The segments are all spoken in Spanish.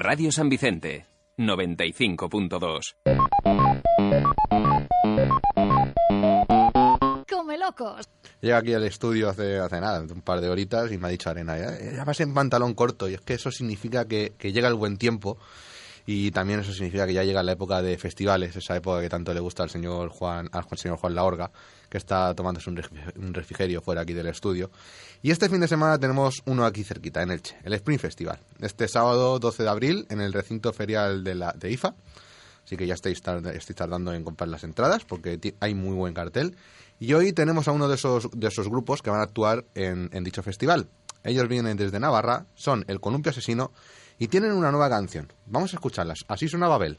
Radio San Vicente, 95.2. Come locos. Llega aquí al estudio hace, hace nada, un par de horitas, y me ha dicho Arena, ya, vas en pantalón corto, y es que eso significa que, que llega el buen tiempo, y también eso significa que ya llega la época de festivales, esa época que tanto le gusta al señor Juan, al señor Juan Laorga, que está tomándose un refrigerio fuera aquí del estudio. Y este fin de semana tenemos uno aquí cerquita, en Elche, el Spring Festival. Este sábado 12 de abril, en el recinto ferial de, la, de IFA. Así que ya estáis, estáis tardando en comprar las entradas porque hay muy buen cartel. Y hoy tenemos a uno de esos, de esos grupos que van a actuar en, en dicho festival. Ellos vienen desde Navarra, son El Columpio Asesino y tienen una nueva canción. Vamos a escucharlas. Así suena Babel.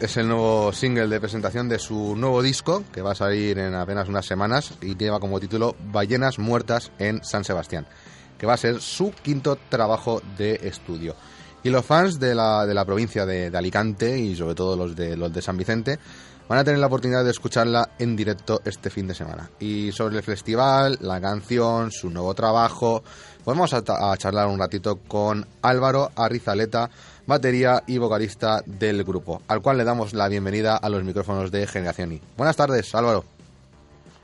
es el nuevo single de presentación de su nuevo disco que va a salir en apenas unas semanas y lleva como título Ballenas Muertas en San Sebastián, que va a ser su quinto trabajo de estudio. Y los fans de la, de la provincia de, Alicante y sobre todo los de, los de San Vicente van a tener la oportunidad de escucharla en directo este fin de semana. Y sobre el festival, la canción, su nuevo trabajo, vamos a, a charlar un ratito con Álvaro Arrizaleta, batería y vocalista del grupo, al cual le damos la bienvenida a los micrófonos de Generación I. Buenas tardes, Álvaro.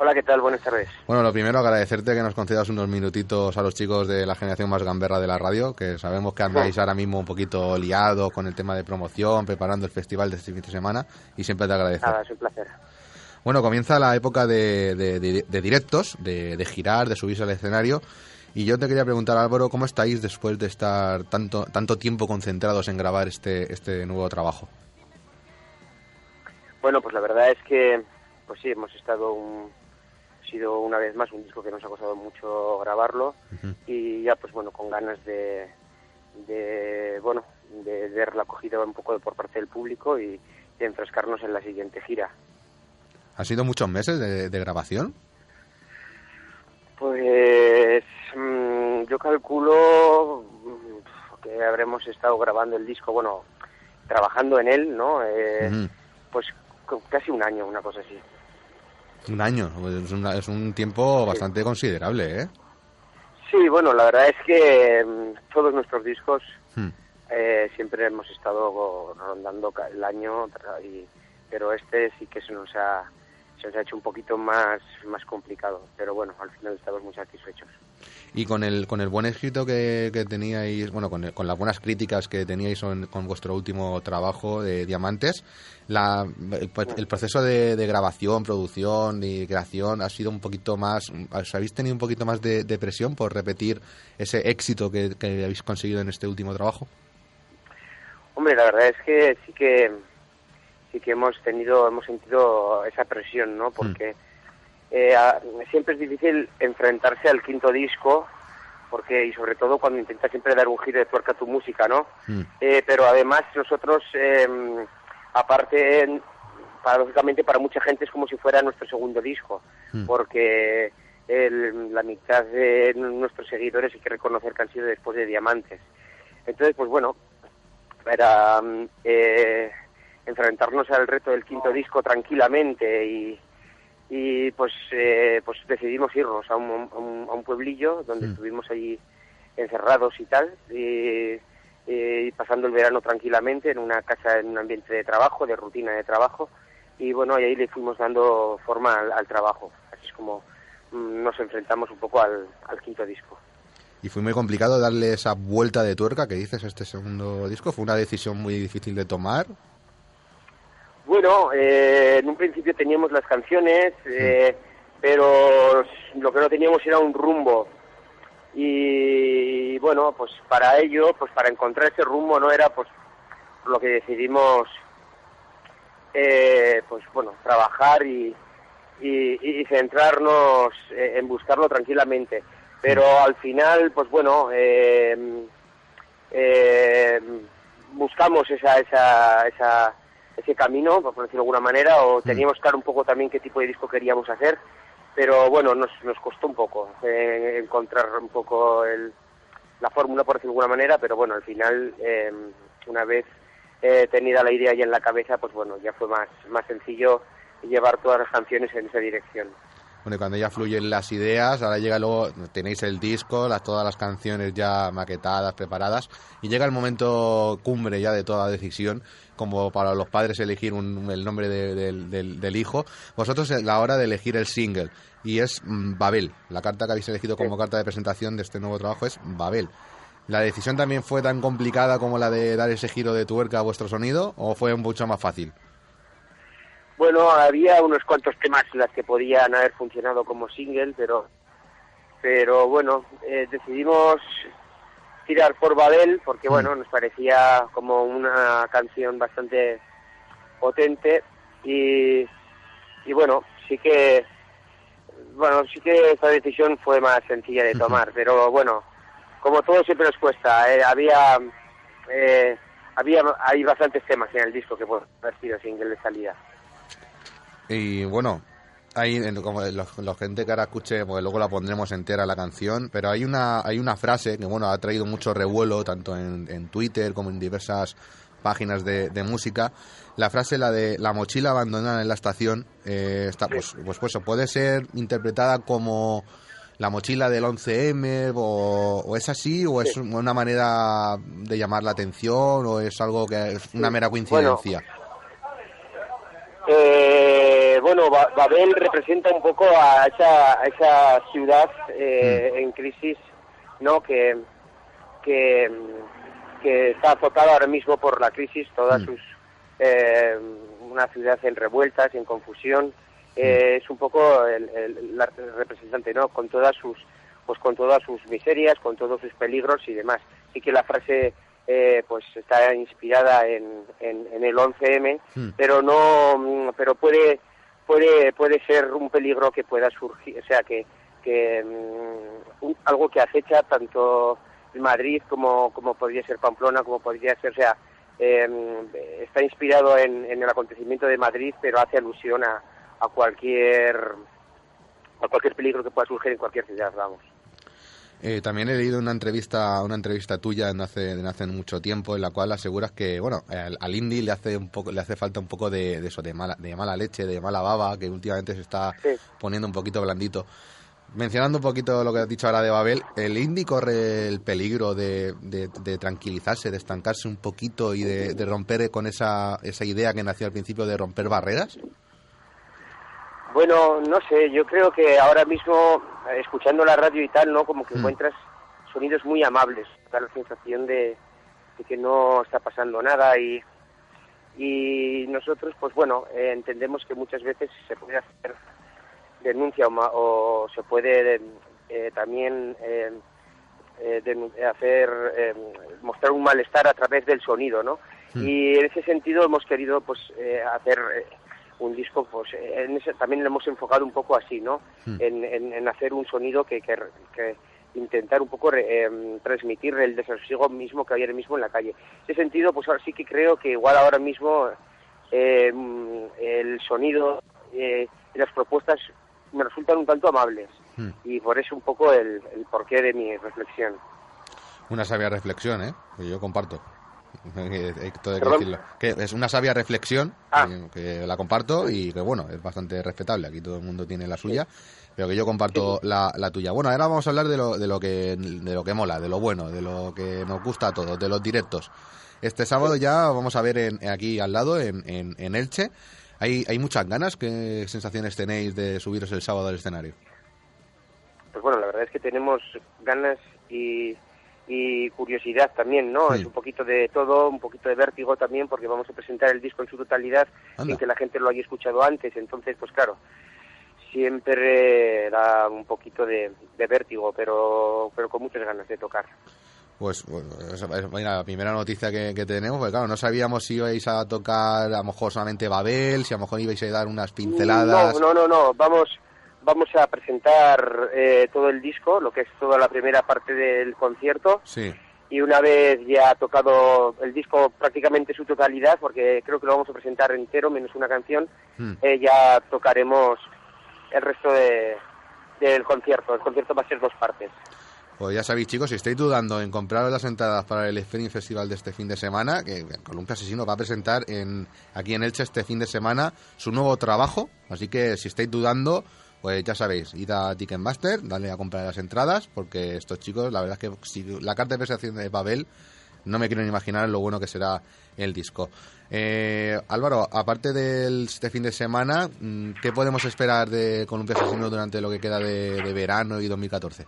Hola, ¿qué tal? Buenas tardes. Bueno, lo primero, agradecerte que nos concedas unos minutitos a los chicos de la generación más gamberra de la radio, que sabemos que andáis ahora mismo un poquito liados con el tema de promoción, preparando el festival de este fin de semana, y siempre te agradezco. Nada, es un placer. Bueno, comienza la época de, de directos, de, girar, de subirse al escenario, y yo te quería preguntar, Álvaro, ¿cómo estáis después de estar tanto, tanto tiempo concentrados en grabar este, este nuevo trabajo? Bueno, pues la verdad es que, pues sí, hemos estado un, sido una vez más un disco que nos ha costado mucho grabarlo y ya pues bueno con ganas de, de bueno de ver la acogida un poco por parte del público y de enfrescarnos en la siguiente gira. ¿Ha sido muchos meses de, de grabación? Pues Mm, yo calculo mm, que habremos estado grabando el disco, bueno, trabajando en él, ¿no? Eh, pues casi un año, una cosa así. Un año, es, es un tiempo bastante considerable, ¿eh? Sí, bueno, la verdad es que mm, todos nuestros discos hmm. eh, siempre hemos estado rondando el año, y, pero este sí que se nos ha se nos ha hecho un poquito más, más complicado, pero bueno, al final estamos muy satisfechos. Y con el, con el buen éxito que, que teníais, bueno, con, con, las buenas críticas que teníais con vuestro último trabajo de Diamantes, la, el, proceso de, grabación, producción y creación ha sido un poquito más, ¿os habéis tenido un poquito más de, de presión por repetir ese éxito que, que habéis conseguido en este último trabajo? Hombre, la verdad es que sí que sí que hemos tenido, hemos sentido esa presión, ¿no? Porque eh, siempre es difícil enfrentarse al quinto disco, porque y sobre todo cuando intentas siempre dar un giro de tuerca a tu música, ¿no? Mm. Eh, pero además nosotros, em, aparte, paradójicamente para mucha gente es como si fuera nuestro segundo disco, mm. porque la mitad de nuestros seguidores hay que reconocer que han sido después de Diamantes. Entonces, pues bueno, era eh, enfrentarnos al reto del quinto disco tranquilamente y, y pues eh, pues decidimos irnos a un, a un, pueblillo donde mm. estuvimos allí encerrados y tal y, pasando el verano tranquilamente en una casa en un ambiente de trabajo de rutina de trabajo y bueno y ahí le fuimos dando forma al, trabajo así es como mm, nos enfrentamos un poco al, quinto disco. ¿Y fue muy complicado darle esa vuelta de tuerca que dices a este segundo disco? ¿Fue una decisión muy difícil de tomar? Bueno, eh, en un principio teníamos las canciones, eh, pero lo que no teníamos era un rumbo. Y bueno, pues para ello, pues para encontrar ese rumbo no era pues lo que decidimos eh, pues bueno, trabajar y, y, centrarnos en buscarlo tranquilamente. Pero al final, pues bueno, eh, eh, buscamos esa, esa, esa, ese camino, por decirlo de alguna manera, o mm. teníamos claro un poco también qué tipo de disco queríamos hacer, pero bueno, nos, nos costó un poco encontrar un poco el, la fórmula, por decirlo de alguna manera, pero bueno, al final, una vez eh, tenida la idea ya en la cabeza, pues bueno, ya fue más, más sencillo llevar todas las canciones en esa dirección. Bueno, y cuando ya fluyen las ideas, ahora llega luego, tenéis el disco, las, todas las canciones ya maquetadas, preparadas, y llega el momento cumbre ya de toda decisión, como para los padres elegir el nombre del, del, hijo, vosotros la hora de elegir el single, y es mm, Babel, la carta que habéis elegido como carta de presentación de este nuevo trabajo es Babel. ¿La decisión también fue tan complicada como la de dar ese giro de tuerca a vuestro sonido o fue mucho más fácil? Bueno, había unos cuantos temas en las que podían haber funcionado como single, pero pero bueno, eh, decidimos tirar por Babel porque mm. bueno, nos parecía como una canción bastante potente y, y bueno, sí que bueno, sí que esta decisión fue más sencilla de tomar, pero bueno, como todo siempre nos cuesta, eh, había, eh, había, hay bastantes temas en el disco que pueden haber sido single de salida. Y bueno, hay como los, gente que ahora escuche, porque luego la pondremos entera la canción, pero hay una, hay una frase que bueno ha traído mucho revuelo tanto en, en Twitter como en diversas páginas de, de, música. La frase, la de la mochila abandonada en la estación, eh, está, pues, pues, pues puede ser interpretada como la mochila del 11M o, es así o es una manera de llamar la atención o es algo que es una mera coincidencia? Eh, bueno, Babel representa un poco a esa, esa ciudad eh, mm. en crisis, ¿no? Que, que, está azotada ahora mismo por la crisis, todas mm. sus eh, una ciudad en revueltas, en confusión, eh, es un poco el, representante, ¿no? Con todas sus, pues con todas sus miserias, con todos sus peligros y demás. Sí que la frase eh, pues está inspirada en, en, el 11M, hmm. pero no, mm, pero puede, puede, puede ser un peligro que pueda surgir, o sea que, que mm, algo que acecha tanto Madrid como, como podría ser Pamplona, como podría ser, o sea, em, está inspirado en, en el acontecimiento de Madrid, pero hace alusión a, a cualquier a cualquier peligro que pueda surgir en cualquier ciudad, vamos. Eh, también he leído una entrevista una entrevista tuya de hace, de hace mucho tiempo en la cual aseguras que bueno al, al indie le hace un poco le hace falta un poco de, eso de mala de mala leche de mala baba que últimamente se está poniendo un poquito blandito. Mencionando un poquito lo que has dicho ahora de Babel el indie corre el peligro de, de, tranquilizarse de estancarse un poquito y de, de romper con esa esa idea que nació al principio de romper barreras bueno, no sé, yo creo que ahora mismo, eh, escuchando la radio y tal, ¿no? Como que mm. encuentras sonidos muy amables, da la sensación de, que no está pasando nada y, y nosotros, pues bueno, eh, entendemos que muchas veces se puede hacer denuncia o, se puede eh, también hacer, mostrar un malestar a través del sonido, ¿no? Mm. Y en ese sentido hemos querido, pues, hacer un disco, pues en ese, también lo hemos enfocado un poco así, ¿no? Hmm. En, hacer un sonido que, que, intentar un poco em, transmitir el desasosiego mismo que hay ahora mismo en la calle. En ese sentido, pues ahora sí que creo que igual ahora mismo em, el sonido eh, y las propuestas me resultan un tanto amables hmm. y por eso un poco el, el porqué de mi reflexión. Una sabia reflexión, ¿eh? Que yo comparto. que es una sabia reflexión, ah. que, la comparto y que bueno, es bastante respetable. Aquí todo el mundo tiene la suya, pero que yo comparto la, tuya. Bueno, ahora vamos a hablar de lo, de lo que de lo que mola, de lo bueno, de lo que nos gusta a todos, de los directos. Este sábado ya vamos a ver en, aquí al lado, en, en, Elche. ¿Hay, ¿Hay muchas ganas? ¿Qué sensaciones tenéis de subiros el sábado al escenario? pues bueno, la verdad es que tenemos ganas y, y curiosidad también, ¿no? Sí. Es un poquito de todo, un poquito de vértigo también, porque vamos a presentar el disco en su totalidad Anda. sin que la gente lo haya escuchado antes. Entonces, pues claro, siempre da un poquito de, de vértigo, pero, pero con muchas ganas de tocar. Pues, bueno, esa es mira, la primera noticia que, que tenemos, porque claro, no sabíamos si ibais a tocar a lo mejor solamente Babel, si a lo mejor ibais a dar unas pinceladas. No, no, no, no. Vamos, vamos a presentar eh, todo el disco, lo que es toda la primera parte del concierto. Sí, Y una vez ya tocado el disco prácticamente su totalidad, porque creo que lo vamos a presentar entero, menos una canción, Hmm. eh, ya tocaremos el resto de, del concierto. El concierto va a ser dos partes. Pues ya sabéis, chicos, si estáis dudando en comprar las entradas para el Spring Festival de este fin de semana, que Columpio Asesino va a presentar en, aquí en Elche este fin de semana su nuevo trabajo. Así que si estáis dudando, pues ya sabéis, id a Ticketmaster, dale a comprar las entradas, porque estos chicos, la verdad es que si la carta de presentación de Babel, no me quiero ni imaginar lo bueno que será el disco. Eh, Álvaro, aparte del este fin de semana, mm, ¿qué podemos esperar de Columpio Asesino durante lo que queda de, de verano y 2014?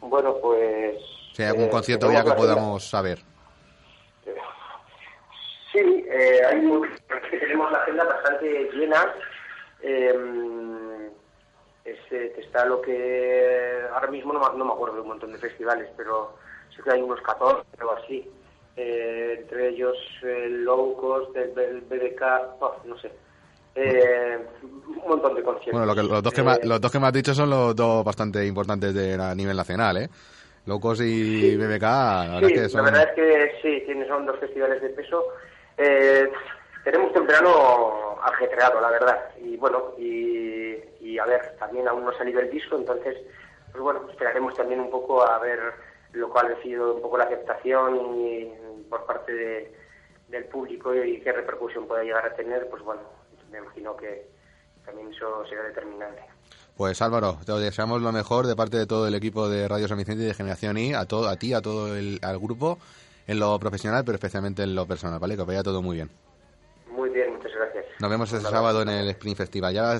Bueno, pues... Si hay algún eh, concierto ya que agenda. podamos saber. Sí, eh, hay un- tenemos la agenda bastante llena. Eh, este, que está lo que ahora mismo no, me- no me acuerdo de un montón de festivales, pero sí que hay unos 14 o así. Eh, entre ellos el Low Cost, el, el BBK, oh, no sé. Eh, un montón de conciertos. Bueno, lo que, los, dos que Eh, me, los dos que me has dicho son los dos bastante importantes de, a nivel nacional, ¿eh? Locos y BBK, la verdad Sí, es que son... la verdad es que sí, son dos festivales de peso. Eh, tenemos un verano ajetreado, la verdad. Y bueno, y, y a ver, también aún no ha salido el disco, entonces, pues bueno, esperaremos también un poco a ver lo cual ha sido un poco la aceptación y, por parte de- del público y qué repercusión pueda llegar a tener, pues bueno, me imagino que también eso será determinante. Pues Álvaro, te deseamos lo mejor de parte de todo el equipo de Radio San Vicente y de Generación I, a, todo, a ti, a todo el al grupo, en lo profesional, pero especialmente en lo personal, ¿vale? Que vaya todo muy bien. Muy bien, muchas gracias. Nos vemos este sábado en el Spring Festival. Ya